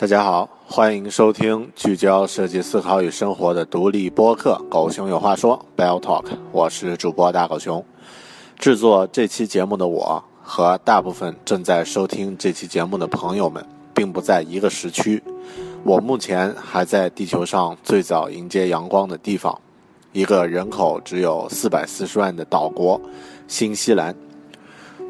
大家好，欢迎收听聚焦设计思考与生活的独立播客《狗熊有话说》（Bell Talk）。我是主播大狗熊。制作这期节目的我和大部分正在收听这期节目的朋友们，并不在一个时区。我目前还在地球上最早迎接阳光的地方，一个人口只有四百四十万的岛国——新西兰。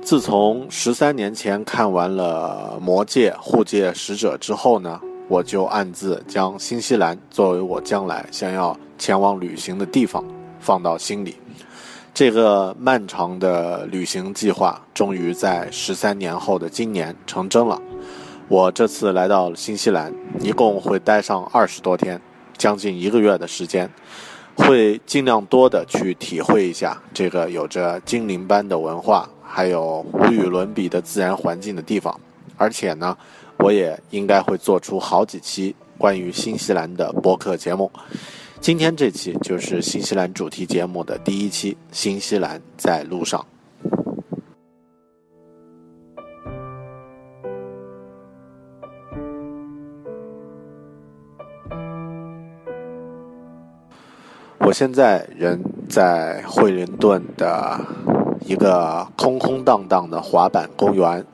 自从十三年前看完了《魔戒：护戒使者》之后呢，我就暗自将新西兰作为我将来想要前往旅行的地方放到心里。这个漫长的旅行计划终于在十三年后的今年成真了。我这次来到新西兰，一共会待上二十多天，将近一个月的时间，会尽量多的去体会一下这个有着精灵般的文化。还有无与伦比的自然环境的地方，而且呢，我也应该会做出好几期关于新西兰的播客节目。今天这期就是新西兰主题节目的第一期，新西兰在路上。我现在人在惠灵顿的。一个空空荡荡的滑板公园，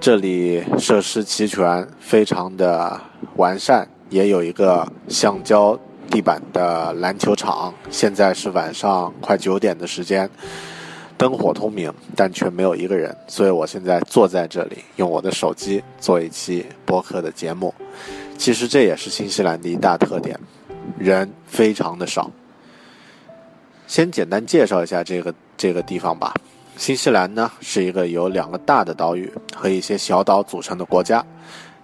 这里设施齐全，非常的完善，也有一个橡胶地板的篮球场。现在是晚上快九点的时间，灯火通明，但却没有一个人，所以我现在坐在这里，用我的手机做一期播客的节目。其实这也是新西兰的一大特点，人非常的少。先简单介绍一下这个这个地方吧。新西兰呢是一个由两个大的岛屿和一些小岛组成的国家，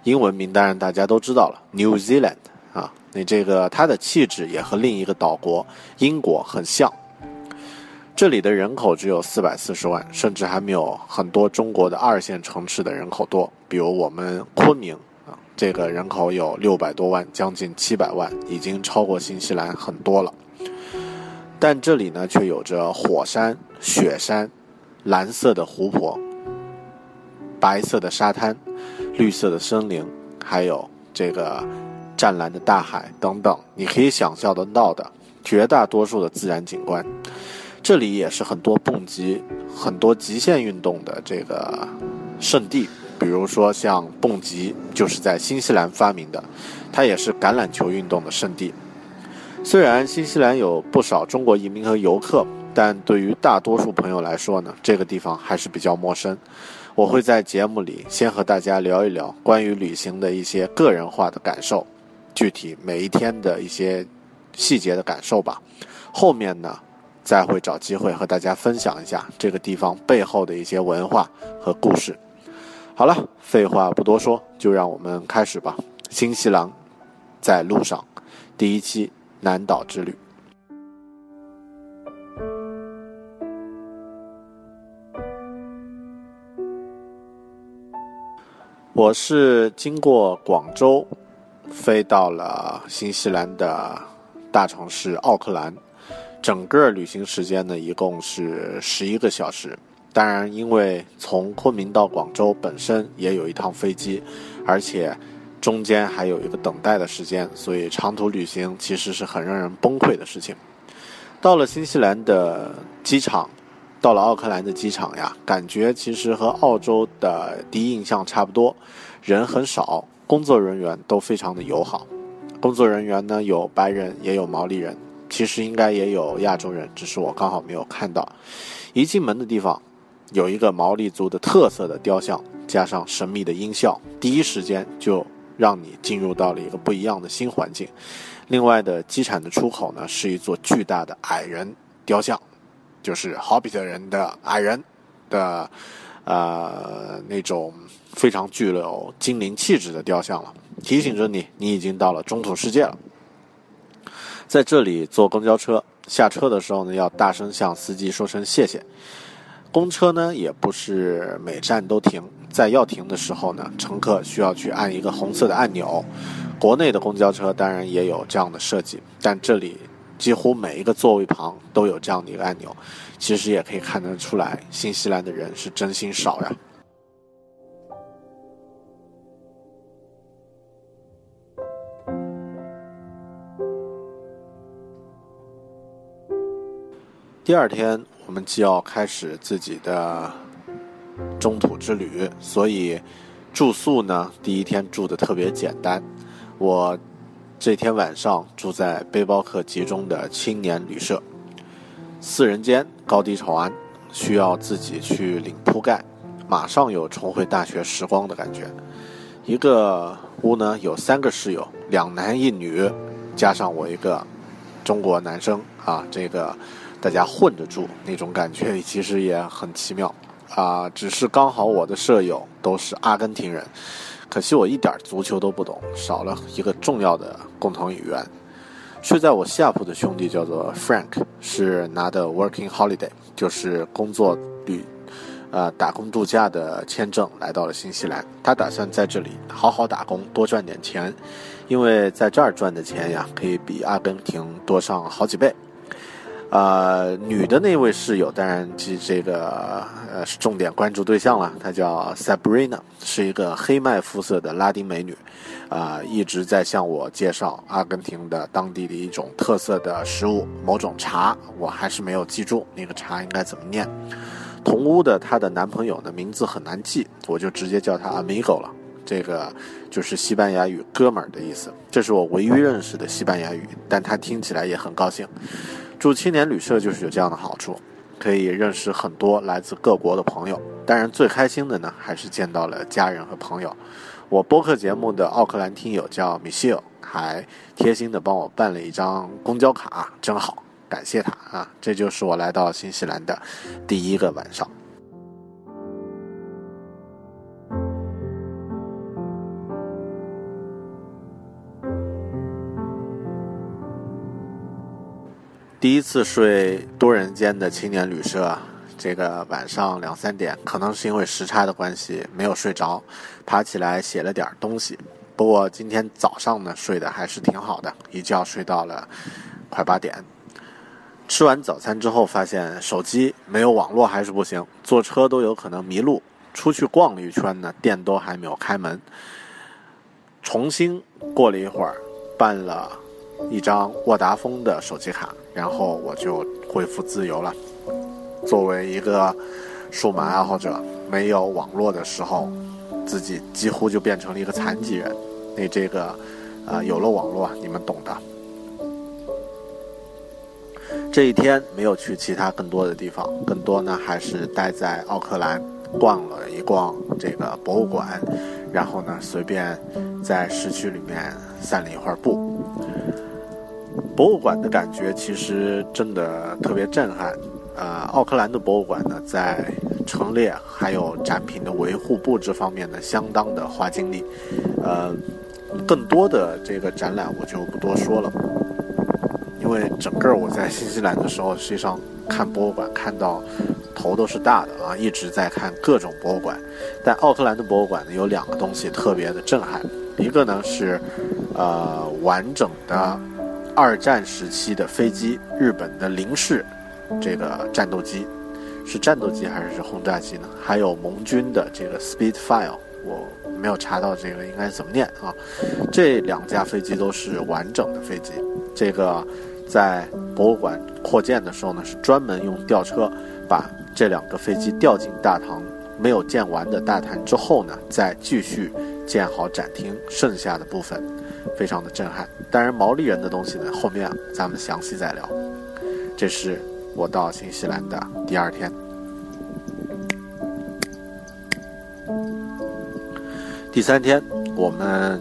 英文名当然大家都知道了，New Zealand 啊。那这个它的气质也和另一个岛国英国很像。这里的人口只有四百四十万，甚至还没有很多中国的二线城市的人口多。比如我们昆明啊，这个人口有六百多万，将近七百万，已经超过新西兰很多了。但这里呢，却有着火山、雪山、蓝色的湖泊、白色的沙滩、绿色的森林，还有这个湛蓝的大海等等，你可以想象得到的绝大多数的自然景观。这里也是很多蹦极、很多极限运动的这个圣地，比如说像蹦极，就是在新西兰发明的，它也是橄榄球运动的圣地。虽然新西兰有不少中国移民和游客，但对于大多数朋友来说呢，这个地方还是比较陌生。我会在节目里先和大家聊一聊关于旅行的一些个人化的感受，具体每一天的一些细节的感受吧。后面呢，再会找机会和大家分享一下这个地方背后的一些文化和故事。好了，废话不多说，就让我们开始吧。新西兰在路上，第一期。南岛之旅。我是经过广州，飞到了新西兰的大城市奥克兰。整个旅行时间呢，一共是十一个小时。当然，因为从昆明到广州本身也有一趟飞机，而且中间还有一个等待的时间，所以长途旅行其实是很让人崩溃的事情。到了新西兰的机场，到了奥克兰的机场呀，感觉其实和澳洲的第一印象差不多，人很少，工作人员都非常的友好。工作人员呢，有白人，也有毛利人。其实应该也有亚洲人，只是我刚好没有看到。一进门的地方，有一个毛利族的特色的雕像，加上神秘的音效，第一时间就让你进入到了一个不一样的新环境。另外的机场的出口呢，是一座巨大的矮人雕像，就是好比特人的矮人的，呃，那种非常具有精灵气质的雕像了，提醒着你，你已经到了中土世界了。在这里坐公交车，下车的时候呢，要大声向司机说声谢谢。公车呢，也不是每站都停，在要停的时候呢，乘客需要去按一个红色的按钮。国内的公交车当然也有这样的设计，但这里几乎每一个座位旁都有这样的一个按钮。其实也可以看得出来，新西兰的人是真心少呀。第二天，我们就要开始自己的中土之旅，所以住宿呢，第一天住的特别简单。我这天晚上住在背包客集中的青年旅社，四人间，高低朝安，需要自己去领铺盖，马上有重回大学时光的感觉。一个屋呢有三个室友，两男一女，加上我一个中国男生啊，这个。大家混着住，那种感觉其实也很奇妙啊！只是刚好我的舍友都是阿根廷人，可惜我一点足球都不懂，少了一个重要的共同语言。睡在我下铺的兄弟叫做 Frank，是拿的 Working Holiday，就是工作旅，呃，打工度假的签证来到了新西兰。他打算在这里好好打工，多赚点钱，因为在这儿赚的钱呀，可以比阿根廷多上好几倍。呃，女的那位室友，当然这这个呃是重点关注对象了。她叫 Sabrina，是一个黑麦肤色的拉丁美女，啊，一直在向我介绍阿根廷的当地的一种特色的食物，某种茶，我还是没有记住那个茶应该怎么念。同屋的她的男朋友呢，名字很难记，我就直接叫他 Amigo 了，这个就是西班牙语“哥们儿”的意思。这是我唯一认识的西班牙语，但他听起来也很高兴。住青年旅社就是有这样的好处，可以认识很多来自各国的朋友。当然，最开心的呢，还是见到了家人和朋友。我播客节目的奥克兰听友叫米歇尔，还贴心的帮我办了一张公交卡，真好，感谢他啊！这就是我来到新西兰的第一个晚上。第一次睡多人间的青年旅社，这个晚上两三点，可能是因为时差的关系没有睡着，爬起来写了点东西。不过今天早上呢，睡得还是挺好的，一觉睡到了快八点。吃完早餐之后，发现手机没有网络还是不行，坐车都有可能迷路。出去逛了一圈呢，店都还没有开门。重新过了一会儿，办了。一张沃达丰的手机卡，然后我就恢复自由了。作为一个数码爱好者，没有网络的时候，自己几乎就变成了一个残疾人。那这个，啊，有了网络，你们懂的。这一天没有去其他更多的地方，更多呢还是待在奥克兰，逛了一逛这个博物馆，然后呢随便在市区里面散了一会儿步。博物馆的感觉其实真的特别震撼，呃，奥克兰的博物馆呢，在陈列还有展品的维护布置方面呢，相当的花精力，呃，更多的这个展览我就不多说了，因为整个我在新西兰的时候，实际上看博物馆看到头都是大的啊，一直在看各种博物馆，但奥克兰的博物馆呢，有两个东西特别的震撼，一个呢是。呃完整的二战时期的飞机，日本的零式这个战斗机，是战斗机还是轰炸机呢？还有盟军的这个 Spitfire，我没有查到这个应该怎么念啊。这两架飞机都是完整的飞机，这个在博物馆扩建的时候呢，是专门用吊车把这两个飞机吊进大堂。没有建完的大坛之后呢，再继续建好展厅，剩下的部分非常的震撼。当然，毛利人的东西呢，后面咱们详细再聊。这是我到新西兰的第二天，第三天我们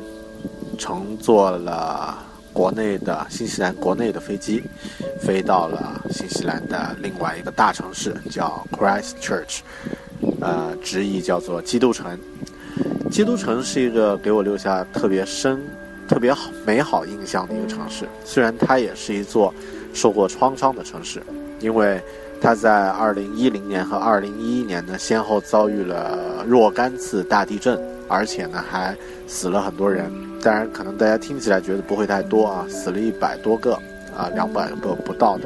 乘坐了国内的新西兰国内的飞机，飞到了新西兰的另外一个大城市，叫 Christchurch。呃，直译叫做基督城。基督城是一个给我留下特别深、特别好、美好印象的一个城市。虽然它也是一座受过创伤的城市，因为它在2010年和2011年呢，先后遭遇了若干次大地震，而且呢还死了很多人。当然，可能大家听起来觉得不会太多啊，死了一百多个啊，两百个不到的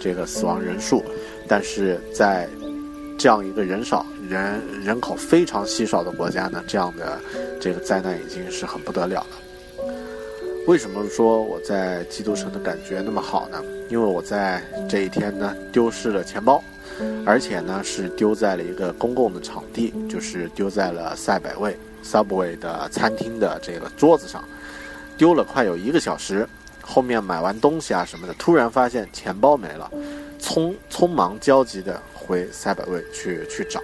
这个死亡人数，但是在这样一个人少、人人口非常稀少的国家呢，这样的这个灾难已经是很不得了了。为什么说我在基督城的感觉那么好呢？因为我在这一天呢丢失了钱包，而且呢是丢在了一个公共的场地，就是丢在了赛百味 Subway 的餐厅的这个桌子上，丢了快有一个小时。后面买完东西啊什么的，突然发现钱包没了，匆匆忙焦急的。回赛百味去去找，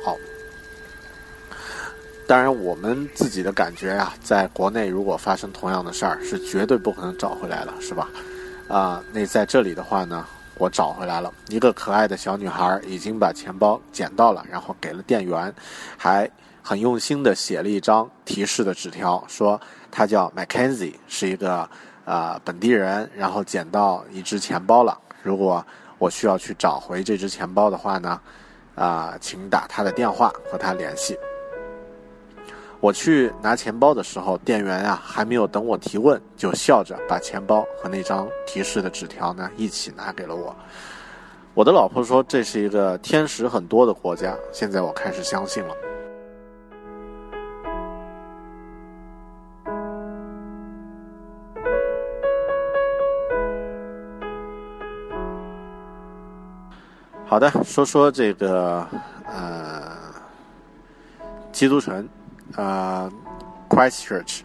当然我们自己的感觉啊，在国内如果发生同样的事儿，是绝对不可能找回来了，是吧？啊，那在这里的话呢，我找回来了，一个可爱的小女孩已经把钱包捡到了，然后给了店员，还很用心的写了一张提示的纸条，说她叫 Mackenzie，是一个啊本地人，然后捡到一只钱包了，如果。我需要去找回这只钱包的话呢，啊，请打他的电话和他联系。我去拿钱包的时候，店员啊还没有等我提问，就笑着把钱包和那张提示的纸条呢一起拿给了我。我的老婆说这是一个天使很多的国家，现在我开始相信了。好的，说说这个呃，基督城，呃，Christchurch，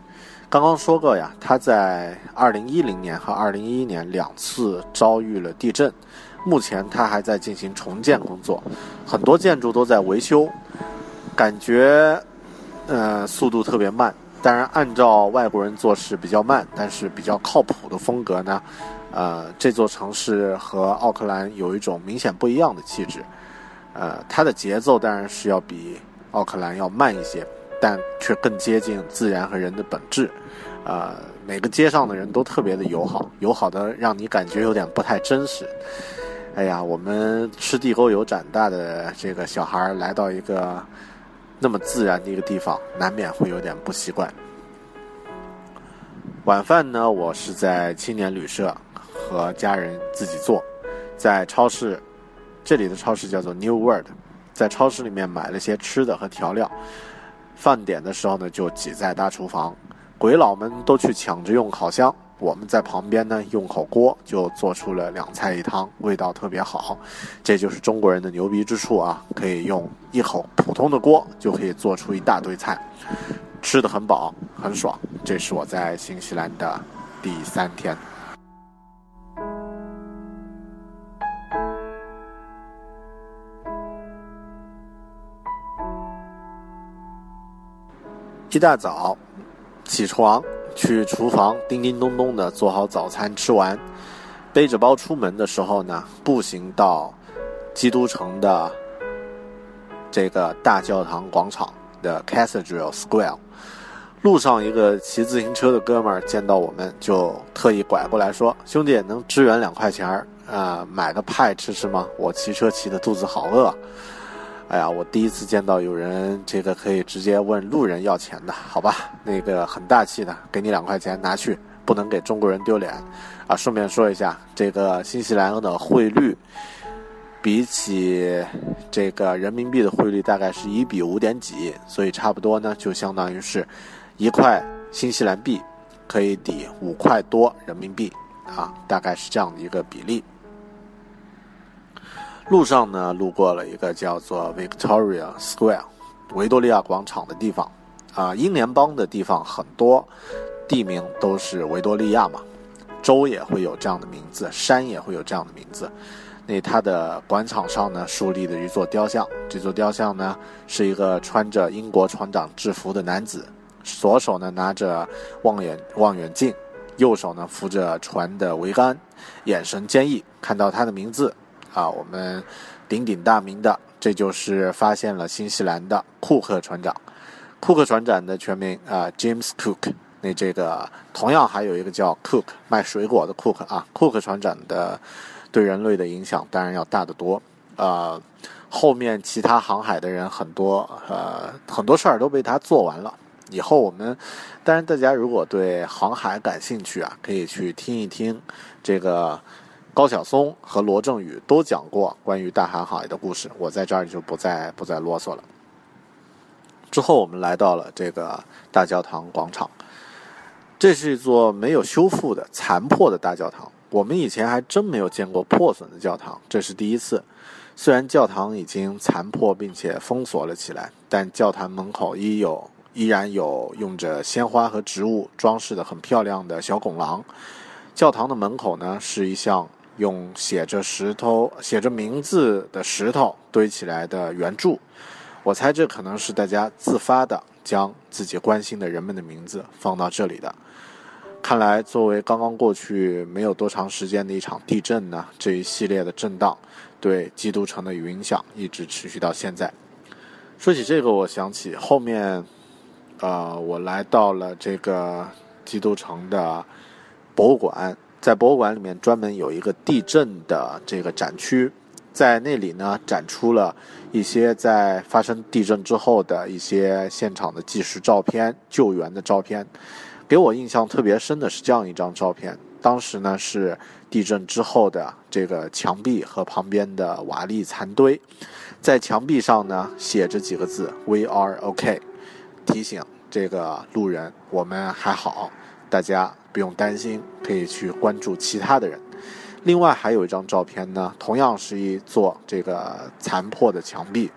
刚刚说过呀，它在二零一零年和二零一一年两次遭遇了地震，目前它还在进行重建工作，很多建筑都在维修，感觉呃速度特别慢。当然，按照外国人做事比较慢，但是比较靠谱的风格呢。呃，这座城市和奥克兰有一种明显不一样的气质，呃，它的节奏当然是要比奥克兰要慢一些，但却更接近自然和人的本质。呃，每个街上的人都特别的友好，友好的让你感觉有点不太真实。哎呀，我们吃地沟油长大的这个小孩来到一个那么自然的一个地方，难免会有点不习惯。晚饭呢，我是在青年旅社。和家人自己做，在超市，这里的超市叫做 New World，在超市里面买了些吃的和调料。饭点的时候呢，就挤在大厨房，鬼佬们都去抢着用烤箱，我们在旁边呢用口锅就做出了两菜一汤，味道特别好。这就是中国人的牛逼之处啊，可以用一口普通的锅就可以做出一大堆菜，吃的很饱很爽。这是我在新西兰的第三天。一大早起床，去厨房叮叮咚咚的做好早餐，吃完，背着包出门的时候呢，步行到基督城的这个大教堂广场的 Cathedral Square。路上，一个骑自行车的哥们儿见到我们，就特意拐过来说：“兄弟，能支援两块钱儿啊，买个派吃吃吗？我骑车骑的肚子好饿。”哎呀，我第一次见到有人这个可以直接问路人要钱的，好吧？那个很大气的，给你两块钱拿去不能给中国人丢脸啊。顺便说一下，这个新西兰的汇率比起这个人民币的汇率大概是一比五点几，所以差不多呢，就相当于是一块新西兰币可以抵五块多人民币啊，大概是这样的一个比例。路上呢，路过了一个叫做 Victoria Square 维多利亚广场的地方，啊，英联邦的地方很多地名都是维多利亚嘛，州也会有这样的名字，山也会有这样的名字。那它的广场上呢，树立的一座雕像，这座雕像呢是一个穿着英国船长制服的男子，左手呢拿着望远望远镜，右手呢扶着船的桅杆，眼神坚毅。看到他的名字。啊，我们鼎鼎大名的，这就是发现了新西兰的库克船长。库克船长的全名啊，James Cook。那这个同样还有一个叫 Cook 卖水果的 Cook 啊，库克船长的对人类的影响当然要大得多。呃，后面其他航海的人很多，呃，很多事儿都被他做完了。以后我们，当然大家如果对航海感兴趣啊，可以去听一听这个。高晓松和罗振宇都讲过关于大航海的故事，我在这儿就不再不再啰嗦了。之后我们来到了这个大教堂广场，这是一座没有修复的残破的大教堂。我们以前还真没有见过破损的教堂，这是第一次。虽然教堂已经残破并且封锁了起来，但教堂门口依有依然有用着鲜花和植物装饰的很漂亮的小拱廊。教堂的门口呢是一项。用写着石头、写着名字的石头堆起来的圆柱，我猜这可能是大家自发的将自己关心的人们的名字放到这里的。看来，作为刚刚过去没有多长时间的一场地震呢，这一系列的震荡对基督城的影响一直持续到现在。说起这个，我想起后面，呃，我来到了这个基督城的博物馆。在博物馆里面专门有一个地震的这个展区，在那里呢展出了一些在发生地震之后的一些现场的纪实照片、救援的照片。给我印象特别深的是这样一张照片，当时呢是地震之后的这个墙壁和旁边的瓦砾残堆，在墙壁上呢写着几个字 “We are OK”，提醒这个路人我们还好，大家。不用担心，可以去关注其他的人。另外还有一张照片呢，同样是一座这个残破的墙壁，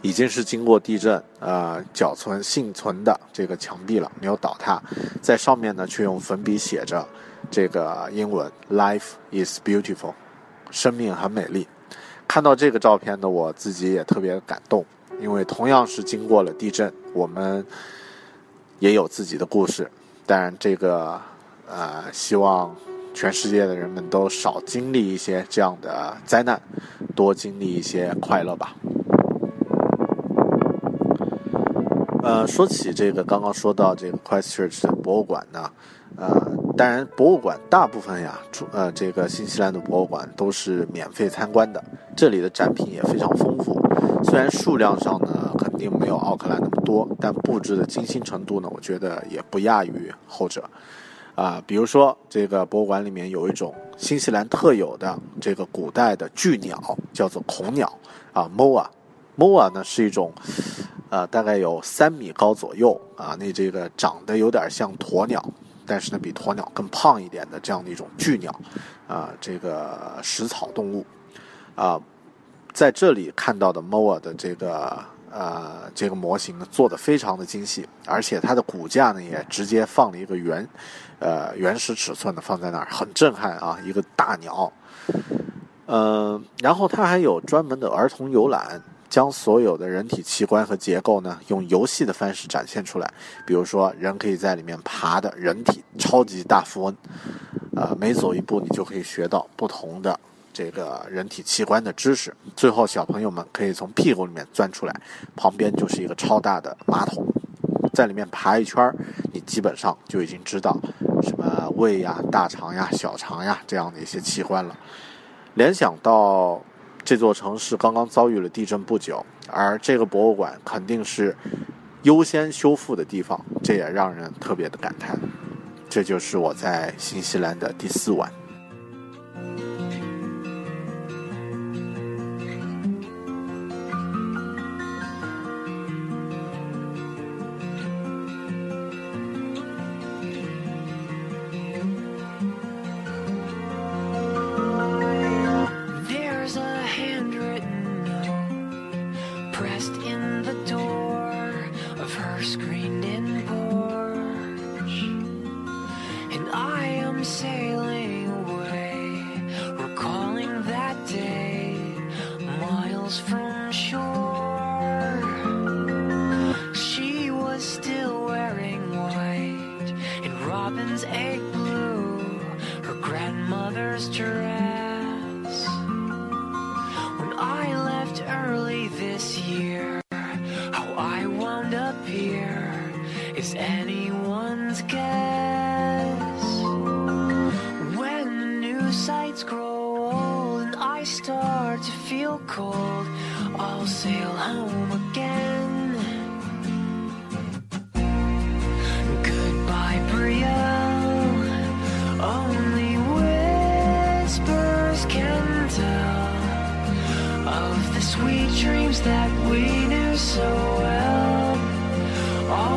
已经是经过地震呃缴存幸存的这个墙壁了，没有倒塌。在上面呢，却用粉笔写着这个英文 “Life is beautiful”，生命很美丽。看到这个照片呢我自己也特别感动，因为同样是经过了地震，我们也有自己的故事。当然，这个，呃，希望全世界的人们都少经历一些这样的灾难，多经历一些快乐吧。呃，说起这个，刚刚说到这个 Christchurch 的博物馆呢，呃，当然，博物馆大部分呀，呃，这个新西兰的博物馆都是免费参观的，这里的展品也非常丰富。虽然数量上呢，肯定没有奥克兰那么多，但布置的精心程度呢，我觉得也不亚于后者。啊，比如说这个博物馆里面有一种新西兰特有的这个古代的巨鸟，叫做恐鸟啊，moa。moa 呢是一种，呃，大概有三米高左右啊，那这个长得有点像鸵鸟，但是呢比鸵鸟更胖一点的这样的一种巨鸟，啊，这个食草动物，啊。在这里看到的 Moa 的这个呃这个模型呢，做的非常的精细，而且它的骨架呢也直接放了一个原，呃原始尺寸的放在那儿，很震撼啊，一个大鸟。嗯，然后它还有专门的儿童游览，将所有的人体器官和结构呢用游戏的方式展现出来，比如说人可以在里面爬的人体超级大富翁，呃每走一步你就可以学到不同的。这个人体器官的知识，最后小朋友们可以从屁股里面钻出来，旁边就是一个超大的马桶，在里面爬一圈你基本上就已经知道什么胃呀、大肠呀、小肠呀这样的一些器官了。联想到这座城市刚刚遭遇了地震不久，而这个博物馆肯定是优先修复的地方，这也让人特别的感叹。这就是我在新西兰的第四晚。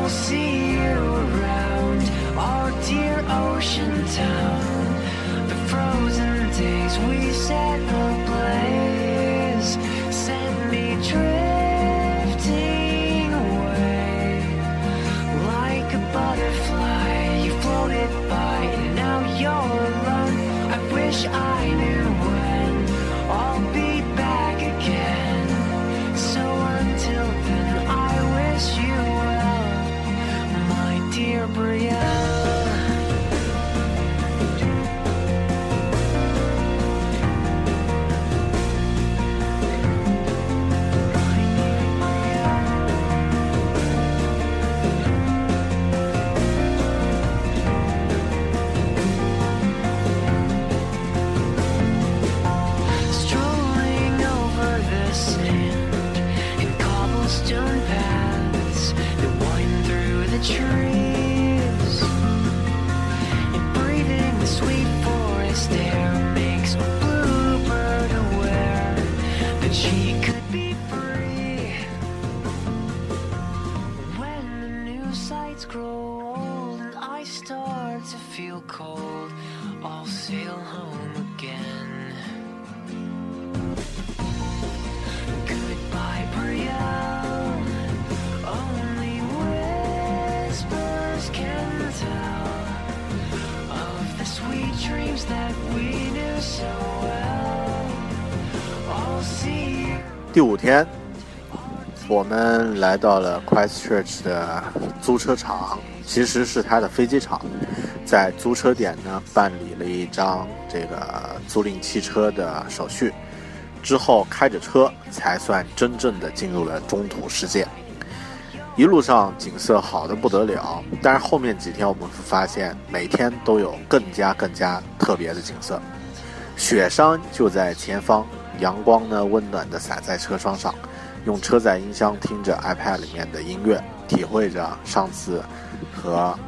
I'll see you around our dear ocean town. The frozen days we set ablaze 第五天，我们来到了 Christchurch 的租车场，其实是它的飞机场。在租车点呢，办理了一张这个租赁汽车的手续，之后开着车才算真正的进入了中土世界。一路上景色好的不得了，但是后面几天我们会发现，每天都有更加更加特别的景色。雪山就在前方，阳光呢温暖的洒在车窗上，用车载音箱听着 iPad 里面的音乐，体会着上次和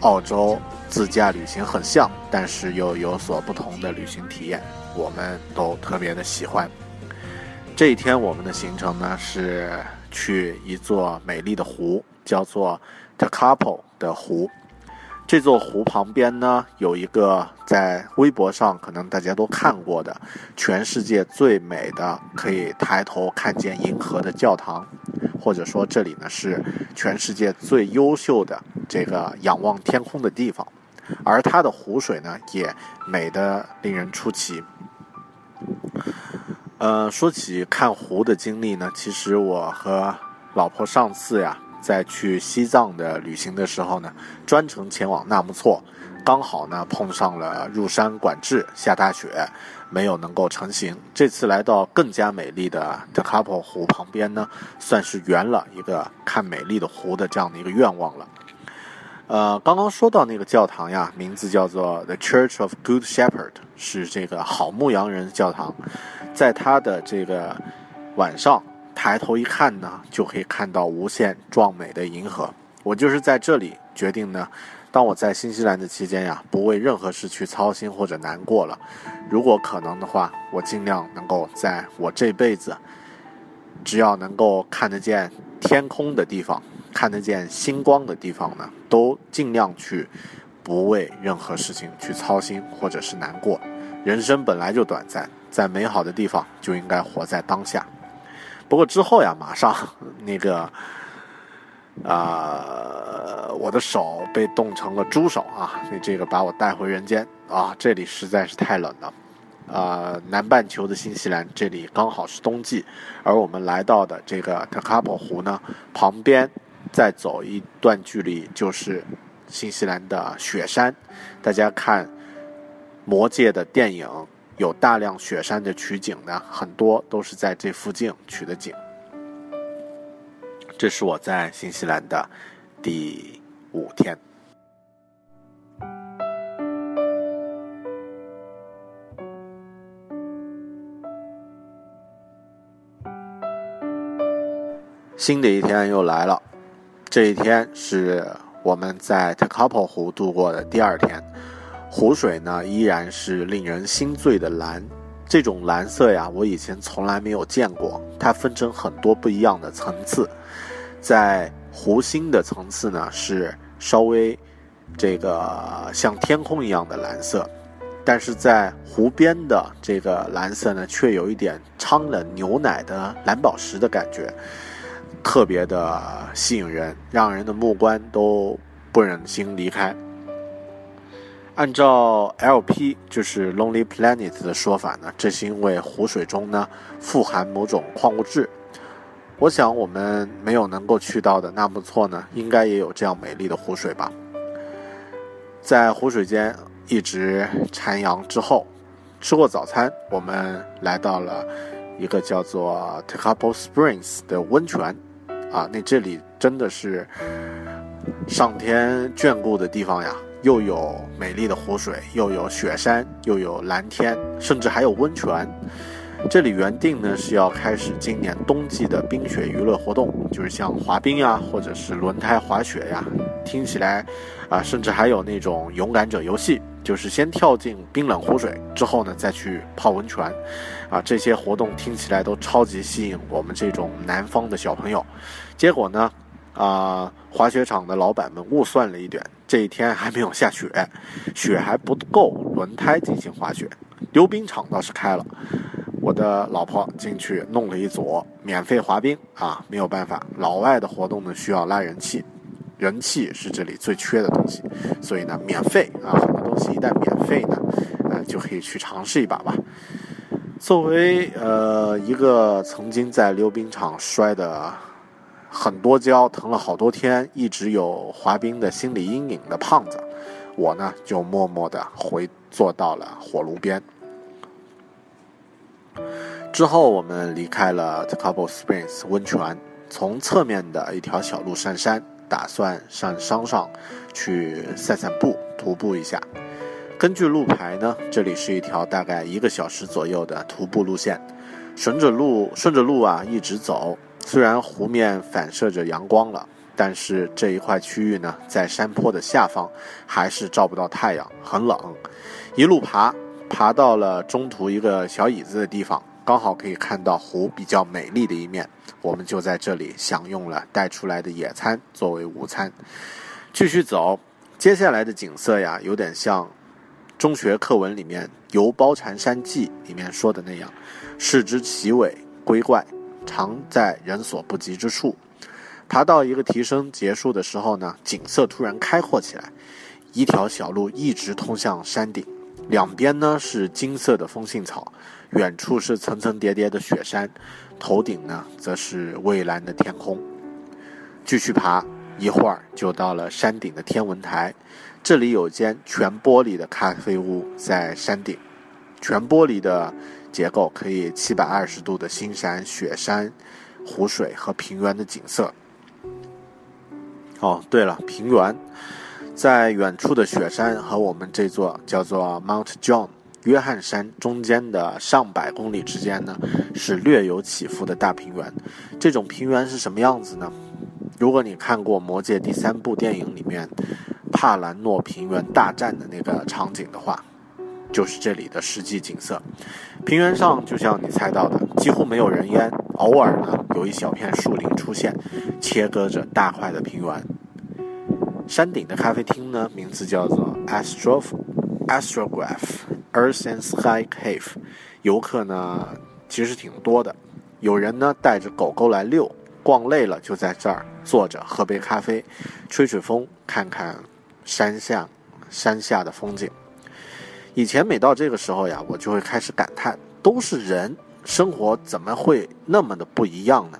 澳洲自驾旅行很像，但是又有所不同的旅行体验，我们都特别的喜欢。这一天我们的行程呢是去一座美丽的湖，叫做 Takapo 的湖。这座湖旁边呢，有一个在微博上可能大家都看过的，全世界最美的可以抬头看见银河的教堂，或者说这里呢是全世界最优秀的这个仰望天空的地方，而它的湖水呢也美得令人出奇。呃，说起看湖的经历呢，其实我和老婆上次呀，在去西藏的旅行的时候呢，专程前往纳木错，刚好呢碰上了入山管制，下大雪，没有能够成行。这次来到更加美丽的德卡普湖旁边呢，算是圆了一个看美丽的湖的这样的一个愿望了。呃，刚刚说到那个教堂呀，名字叫做 The Church of Good Shepherd，是这个好牧羊人教堂。在它的这个晚上抬头一看呢，就可以看到无限壮美的银河。我就是在这里决定呢，当我在新西兰的期间呀，不为任何事去操心或者难过了。如果可能的话，我尽量能够在我这辈子，只要能够看得见天空的地方，看得见星光的地方呢，都尽量去不为任何事情去操心或者是难过。人生本来就短暂，在美好的地方就应该活在当下。不过之后呀，马上 那个。啊，我的手被冻成了猪手啊！你这个把我带回人间啊！这里实在是太冷了。啊，南半球的新西兰这里刚好是冬季，而我们来到的这个特卡普湖呢，旁边再走一段距离就是新西兰的雪山。大家看《魔戒》的电影，有大量雪山的取景呢，很多都是在这附近取的景。这是我在新西兰的第五天。新的一天又来了，这一天是我们在 Tekapo 湖度过的第二天。湖水呢依然是令人心醉的蓝，这种蓝色呀，我以前从来没有见过。它分成很多不一样的层次。在湖心的层次呢，是稍微这个像天空一样的蓝色，但是在湖边的这个蓝色呢，却有一点苍冷牛奶的蓝宝石的感觉，特别的吸引人，让人的目光都不忍心离开。按照 LP 就是 Lonely Planet 的说法呢，这是因为湖水中呢富含某种矿物质。我想我们没有能够去到的纳木错呢，应该也有这样美丽的湖水吧。在湖水间一直徜徉之后，吃过早餐，我们来到了一个叫做 Tekapo Springs 的温泉。啊，那这里真的是上天眷顾的地方呀，又有美丽的湖水，又有雪山，又有蓝天，甚至还有温泉。这里原定呢是要开始今年冬季的冰雪娱乐活动，就是像滑冰呀，或者是轮胎滑雪呀。听起来，啊，甚至还有那种勇敢者游戏，就是先跳进冰冷湖水，之后呢再去泡温泉。啊，这些活动听起来都超级吸引我们这种南方的小朋友。结果呢，啊，滑雪场的老板们误算了一点，这一天还没有下雪，雪还不够轮胎进行滑雪。溜冰场倒是开了。我的老婆进去弄了一组免费滑冰啊，没有办法，老外的活动呢需要拉人气，人气是这里最缺的东西，所以呢免费啊，很多东西一旦免费呢，呃就可以去尝试一把吧。作为呃一个曾经在溜冰场摔的很多跤，疼了好多天，一直有滑冰的心理阴影的胖子，我呢就默默地回坐到了火炉边。之后，我们离开了 The Couple Springs 温泉，从侧面的一条小路上山，打算上山上去散散步、徒步一下。根据路牌呢，这里是一条大概一个小时左右的徒步路线。顺着路，顺着路啊，一直走。虽然湖面反射着阳光了，但是这一块区域呢，在山坡的下方，还是照不到太阳，很冷。一路爬。爬到了中途一个小椅子的地方，刚好可以看到湖比较美丽的一面。我们就在这里享用了带出来的野餐作为午餐。继续走，接下来的景色呀，有点像中学课文里面《游褒禅山记》里面说的那样：“视之奇伟瑰怪，常在人所不及之处。”爬到一个提升结束的时候呢，景色突然开阔起来，一条小路一直通向山顶。两边呢是金色的风信草，远处是层层叠叠的雪山，头顶呢则是蔚蓝的天空。继续爬，一会儿就到了山顶的天文台。这里有间全玻璃的咖啡屋在山顶，全玻璃的结构可以七百二十度的欣赏雪山、湖水和平原的景色。哦，对了，平原。在远处的雪山和我们这座叫做 Mount John 约翰山中间的上百公里之间呢，是略有起伏的大平原。这种平原是什么样子呢？如果你看过《魔戒》第三部电影里面，帕兰诺平原大战的那个场景的话，就是这里的实际景色。平原上就像你猜到的，几乎没有人烟，偶尔呢有一小片树林出现，切割着大块的平原。山顶的咖啡厅呢，名字叫做 Astro Astrograph Earth and Sky Cave。游客呢其实挺多的，有人呢带着狗狗来遛，逛累了就在这儿坐着喝杯咖啡，吹吹风，看看山下山下的风景。以前每到这个时候呀，我就会开始感叹：都是人，生活怎么会那么的不一样呢？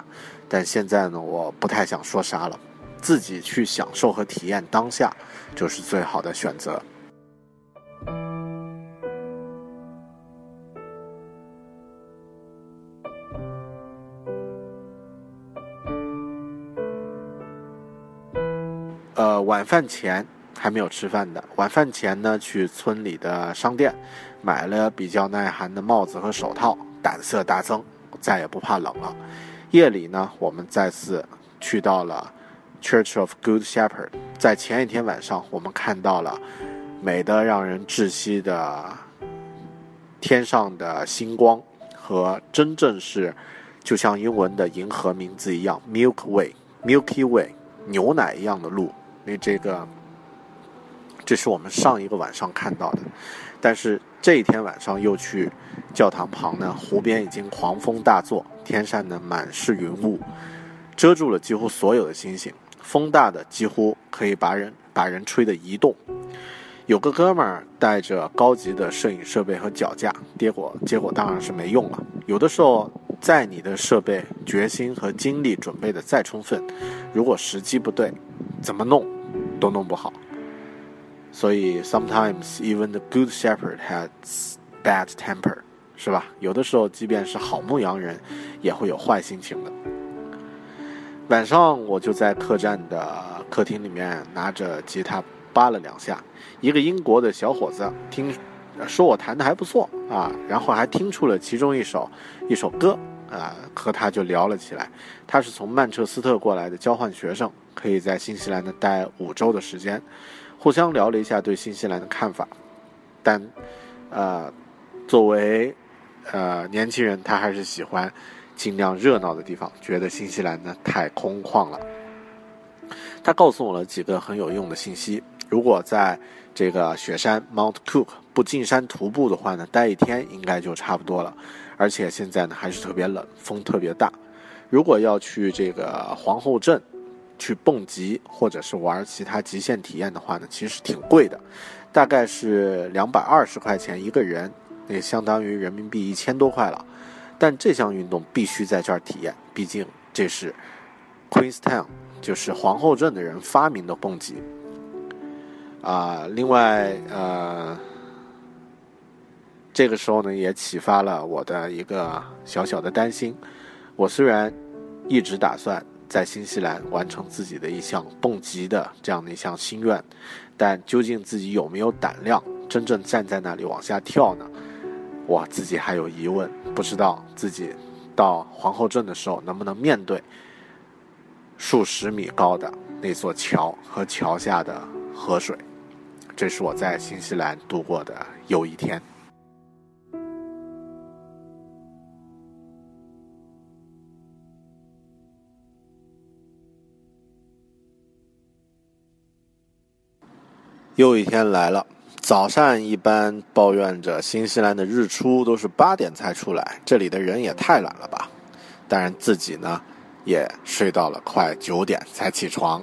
但现在呢，我不太想说啥了，自己去享受和体验当下，就是最好的选择。呃，晚饭前还没有吃饭的。晚饭前呢，去村里的商店买了比较耐寒的帽子和手套，胆色大增，再也不怕冷了。夜里呢，我们再次去到了 Church of Good Shepherd。在前一天晚上，我们看到了美得让人窒息的天上的星光和真正是就像英文的银河名字一样，Milky Way，Milky Way，牛奶一样的路。因为这个，这是我们上一个晚上看到的，但是这一天晚上又去教堂旁呢，湖边已经狂风大作，天上呢满是云雾，遮住了几乎所有的星星，风大的几乎可以把人把人吹得移动。有个哥们儿带着高级的摄影设备和脚架，结果结果当然是没用了。有的时候，在你的设备、决心和精力准备的再充分，如果时机不对，怎么弄？都弄不好，所以 sometimes even the good shepherd has bad temper，是吧？有的时候，即便是好牧羊人，也会有坏心情的。晚上，我就在客栈的客厅里面拿着吉他扒了两下，一个英国的小伙子听说我弹的还不错啊，然后还听出了其中一首一首歌啊，和他就聊了起来。他是从曼彻斯特过来的交换学生。可以在新西兰呢待五周的时间，互相聊了一下对新西兰的看法，但，呃，作为呃年轻人，他还是喜欢尽量热闹的地方，觉得新西兰呢太空旷了。他告诉我了几个很有用的信息：如果在这个雪山 Mount Cook 不进山徒步的话呢，待一天应该就差不多了。而且现在呢还是特别冷，风特别大。如果要去这个皇后镇。去蹦极或者是玩其他极限体验的话呢，其实挺贵的，大概是两百二十块钱一个人，也相当于人民币一千多块了。但这项运动必须在这儿体验，毕竟这是 Queenstown，就是皇后镇的人发明的蹦极。啊，另外呃，这个时候呢，也启发了我的一个小小的担心。我虽然一直打算。在新西兰完成自己的一项蹦极的这样的一项心愿，但究竟自己有没有胆量真正站在那里往下跳呢？我自己还有疑问，不知道自己到皇后镇的时候能不能面对数十米高的那座桥和桥下的河水。这是我在新西兰度过的又一天。又一天来了，早上一般抱怨着新西兰的日出都是八点才出来，这里的人也太懒了吧。当然自己呢，也睡到了快九点才起床。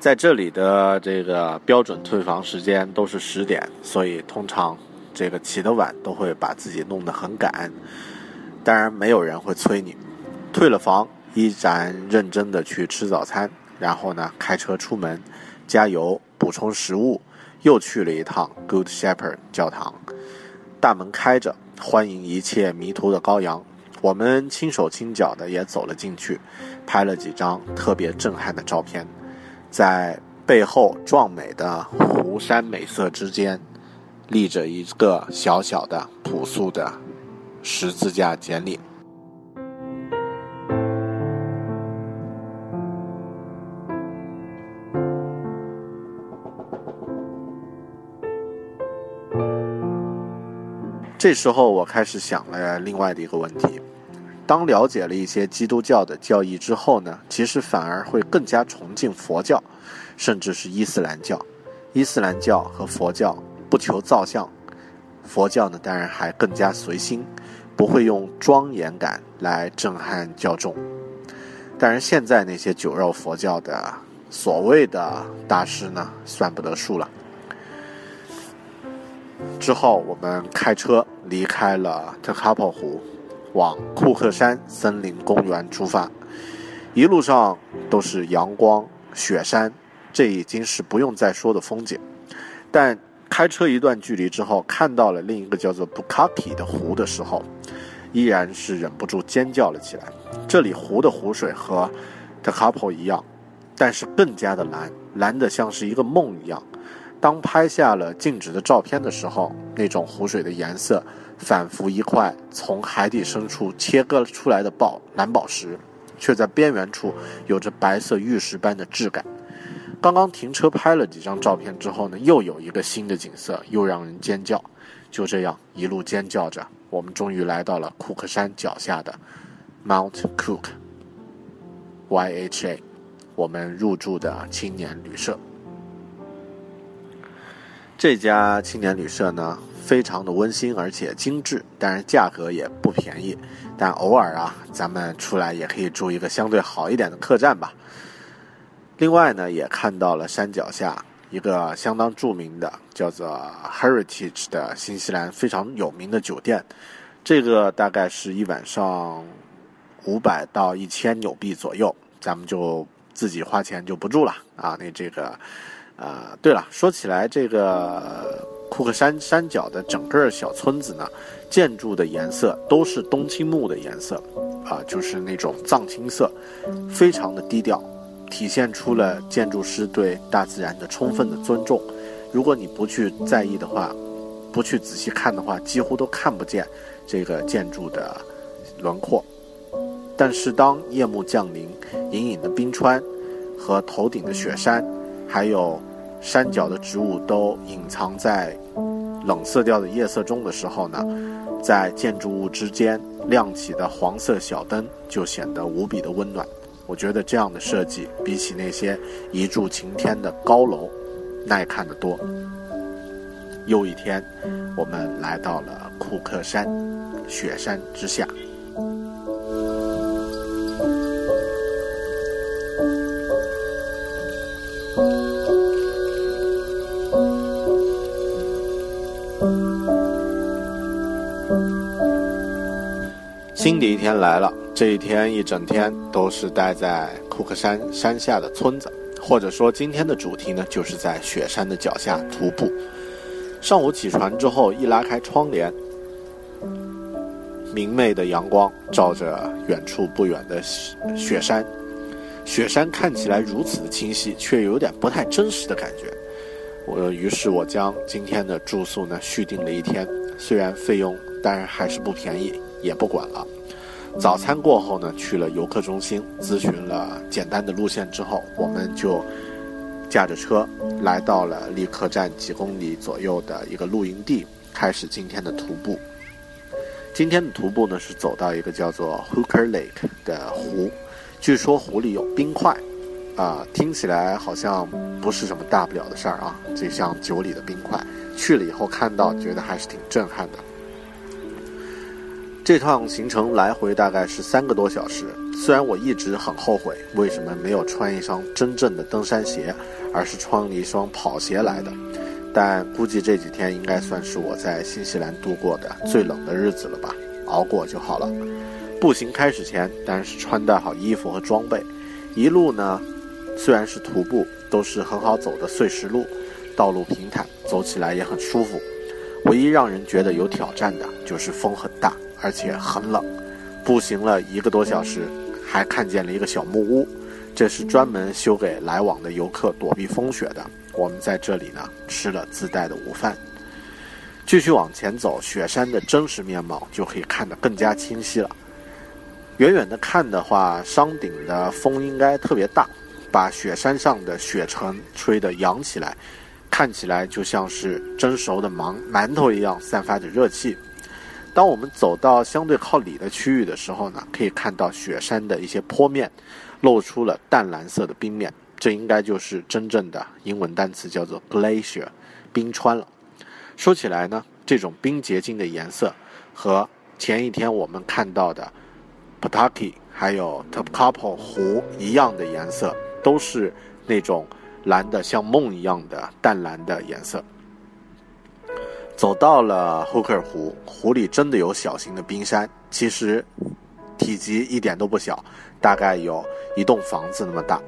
在这里的这个标准退房时间都是十点，所以通常这个起得晚都会把自己弄得很赶。当然没有人会催你。退了房，依然认真的去吃早餐，然后呢开车出门，加油。补充食物，又去了一趟 Good Shepherd 教堂，大门开着，欢迎一切迷途的羔羊。我们轻手轻脚的也走了进去，拍了几张特别震撼的照片。在背后壮美的湖山美色之间，立着一个小小的朴素的十字架简领。这时候我开始想了另外的一个问题：当了解了一些基督教的教义之后呢，其实反而会更加崇敬佛教，甚至是伊斯兰教。伊斯兰教和佛教不求造像，佛教呢当然还更加随心，不会用庄严感来震撼教众。但是现在那些酒肉佛教的所谓的大师呢，算不得数了。之后，我们开车离开了特卡普湖，往库克山森林公园出发。一路上都是阳光、雪山，这已经是不用再说的风景。但开车一段距离之后，看到了另一个叫做布卡提的湖的时候，依然是忍不住尖叫了起来。这里湖的湖水和特卡普一样，但是更加的蓝，蓝的像是一个梦一样。当拍下了静止的照片的时候，那种湖水的颜色仿佛一块从海底深处切割出来的宝蓝宝石，却在边缘处有着白色玉石般的质感。刚刚停车拍了几张照片之后呢，又有一个新的景色，又让人尖叫。就这样一路尖叫着，我们终于来到了库克山脚下的 Mount Cook（YHA），我们入住的青年旅社。这家青年旅社呢，非常的温馨而且精致，但是价格也不便宜。但偶尔啊，咱们出来也可以住一个相对好一点的客栈吧。另外呢，也看到了山脚下一个相当著名的叫做 Heritage 的新西兰非常有名的酒店，这个大概是一晚上五百到一千纽币左右，咱们就自己花钱就不住了啊。那这个。啊，对了，说起来，这个库克山山脚的整个小村子呢，建筑的颜色都是冬青木的颜色，啊，就是那种藏青色，非常的低调，体现出了建筑师对大自然的充分的尊重。如果你不去在意的话，不去仔细看的话，几乎都看不见这个建筑的轮廓。但是当夜幕降临，隐隐的冰川和头顶的雪山。还有山脚的植物都隐藏在冷色调的夜色中的时候呢，在建筑物之间亮起的黄色小灯就显得无比的温暖。我觉得这样的设计比起那些一柱擎天的高楼耐看得多。又一天，我们来到了库克山雪山之下。新的一天来了，这一天一整天都是待在库克山山下的村子，或者说今天的主题呢，就是在雪山的脚下徒步。上午起床之后，一拉开窗帘，明媚的阳光照着远处不远的雪山，雪山看起来如此的清晰，却有点不太真实的感觉。我于是我将今天的住宿呢续订了一天，虽然费用当然还是不便宜。也不管了。早餐过后呢，去了游客中心咨询了简单的路线之后，我们就驾着车来到了离客栈几公里左右的一个露营地，开始今天的徒步。今天的徒步呢，是走到一个叫做 Hooker Lake 的湖，据说湖里有冰块，啊，听起来好像不是什么大不了的事儿啊，就像酒里的冰块。去了以后看到，觉得还是挺震撼的。这趟行程来回大概是三个多小时。虽然我一直很后悔为什么没有穿一双真正的登山鞋，而是穿了一双跑鞋来的，但估计这几天应该算是我在新西兰度过的最冷的日子了吧，熬过就好了。步行开始前，当然是穿戴好衣服和装备。一路呢，虽然是徒步，都是很好走的碎石路，道路平坦，走起来也很舒服。唯一让人觉得有挑战的就是风很大。而且很冷，步行了一个多小时，还看见了一个小木屋，这是专门修给来往的游客躲避风雪的。我们在这里呢吃了自带的午饭，继续往前走，雪山的真实面貌就可以看得更加清晰了。远远的看的话，山顶的风应该特别大，把雪山上的雪尘吹得扬起来，看起来就像是蒸熟的馒馒头一样，散发着热气。当我们走到相对靠里的区域的时候呢，可以看到雪山的一些坡面露出了淡蓝色的冰面，这应该就是真正的英文单词叫做 glacier，冰川了。说起来呢，这种冰结晶的颜色和前一天我们看到的 Pataki 还有 Topkapi 湖一样的颜色，都是那种蓝的像梦一样的淡蓝的颜色。走到了霍克尔湖，湖里真的有小型的冰山，其实体积一点都不小，大概有一栋房子那么大。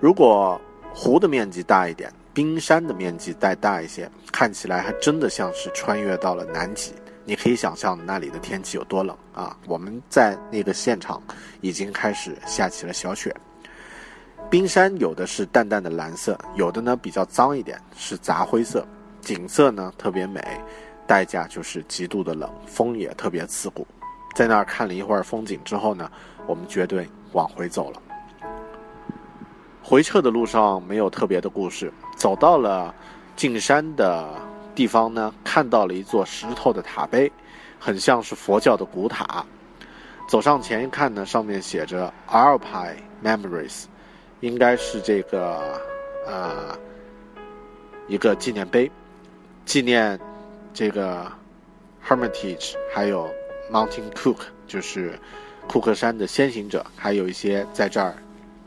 如果湖的面积大一点，冰山的面积再大一些，看起来还真的像是穿越到了南极。你可以想象那里的天气有多冷啊！我们在那个现场已经开始下起了小雪。冰山有的是淡淡的蓝色，有的呢比较脏一点，是杂灰色。景色呢特别美，代价就是极度的冷，风也特别刺骨。在那儿看了一会儿风景之后呢，我们绝对往回走了。回撤的路上没有特别的故事，走到了进山的地方呢，看到了一座石头的塔碑，很像是佛教的古塔。走上前一看呢，上面写着 Alpine Memories，应该是这个呃一个纪念碑。纪念这个 Hermitage，还有 Mountain Cook，就是库克山的先行者，还有一些在这儿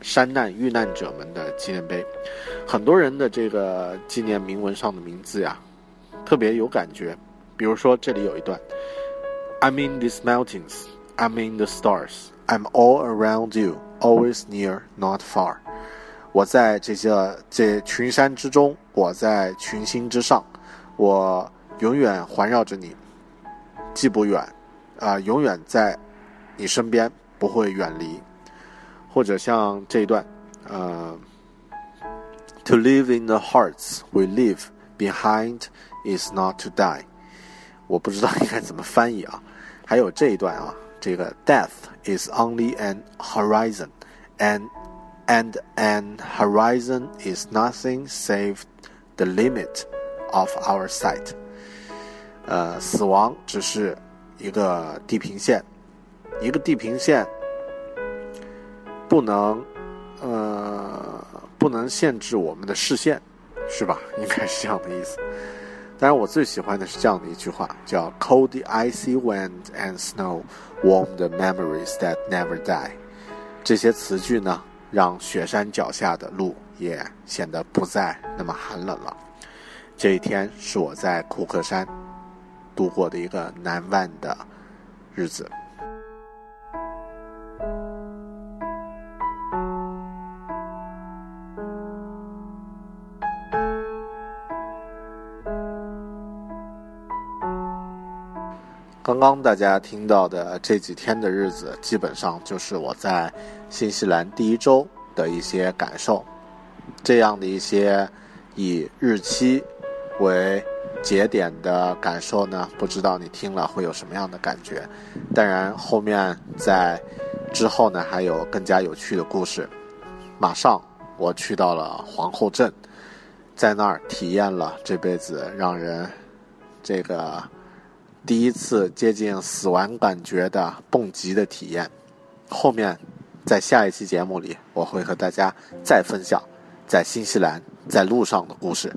山难遇难者们的纪念碑。很多人的这个纪念铭文上的名字呀，特别有感觉。比如说这里有一段：I'm in these mountains, I'm in the stars, I'm all around you, always near, not far。我在这些这群山之中，我在群星之上。我永远环绕着你，既不远，啊，永远在你身边，不会远离。或者像这一段，呃，To live in the hearts we live behind is not to die。我不知道应该怎么翻译啊。还有这一段啊，这个 Death is only an horizon，and and an horizon is nothing save the limit。Of our sight，呃，死亡只是一个地平线，一个地平线不能，呃，不能限制我们的视线，是吧？应该是这样的意思。当然，我最喜欢的是这样的一句话，叫 “Cold icy wind and snow warm the memories that never die”。这些词句呢，让雪山脚下的路也显得不再那么寒冷了。这一天是我在库克山度过的一个难忘的日子。刚刚大家听到的这几天的日子，基本上就是我在新西兰第一周的一些感受，这样的一些以日期。为节点的感受呢？不知道你听了会有什么样的感觉？当然，后面在之后呢，还有更加有趣的故事。马上我去到了皇后镇，在那儿体验了这辈子让人这个第一次接近死亡感觉的蹦极的体验。后面在下一期节目里，我会和大家再分享在新西兰在路上的故事。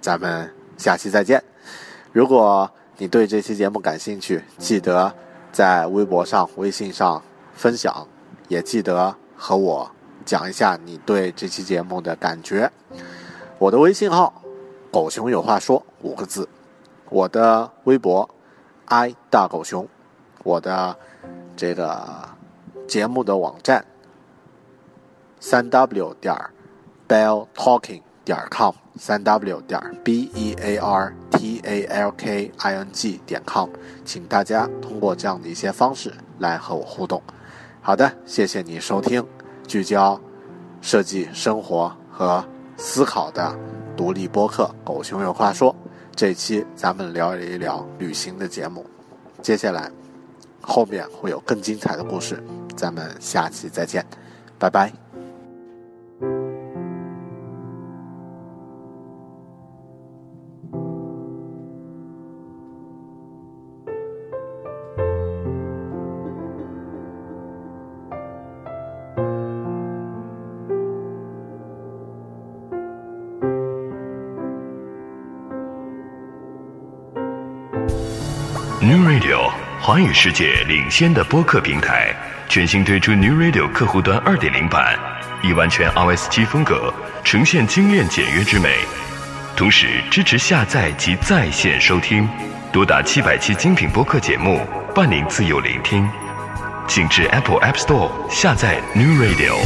咱们。下期再见！如果你对这期节目感兴趣，记得在微博上、微信上分享，也记得和我讲一下你对这期节目的感觉。我的微信号“狗熊有话说”五个字，我的微博 “i 大狗熊”，我的这个节目的网站三 w 点 bell talking。点 com 三 w 点 b e a r t a l k i n g 点 com，请大家通过这样的一些方式来和我互动。好的，谢谢你收听聚焦设计生活和思考的独立播客《狗熊有话说》。这期咱们聊一聊旅行的节目，接下来后面会有更精彩的故事，咱们下期再见，拜拜。华语世界领先的播客平台，全新推出 New Radio 客户端2.0版，以完全 iOS 七风格呈现精炼简约之美，同时支持下载及在线收听，多达七百期精品播客节目，伴您自由聆听。请至 Apple App Store 下载 New Radio。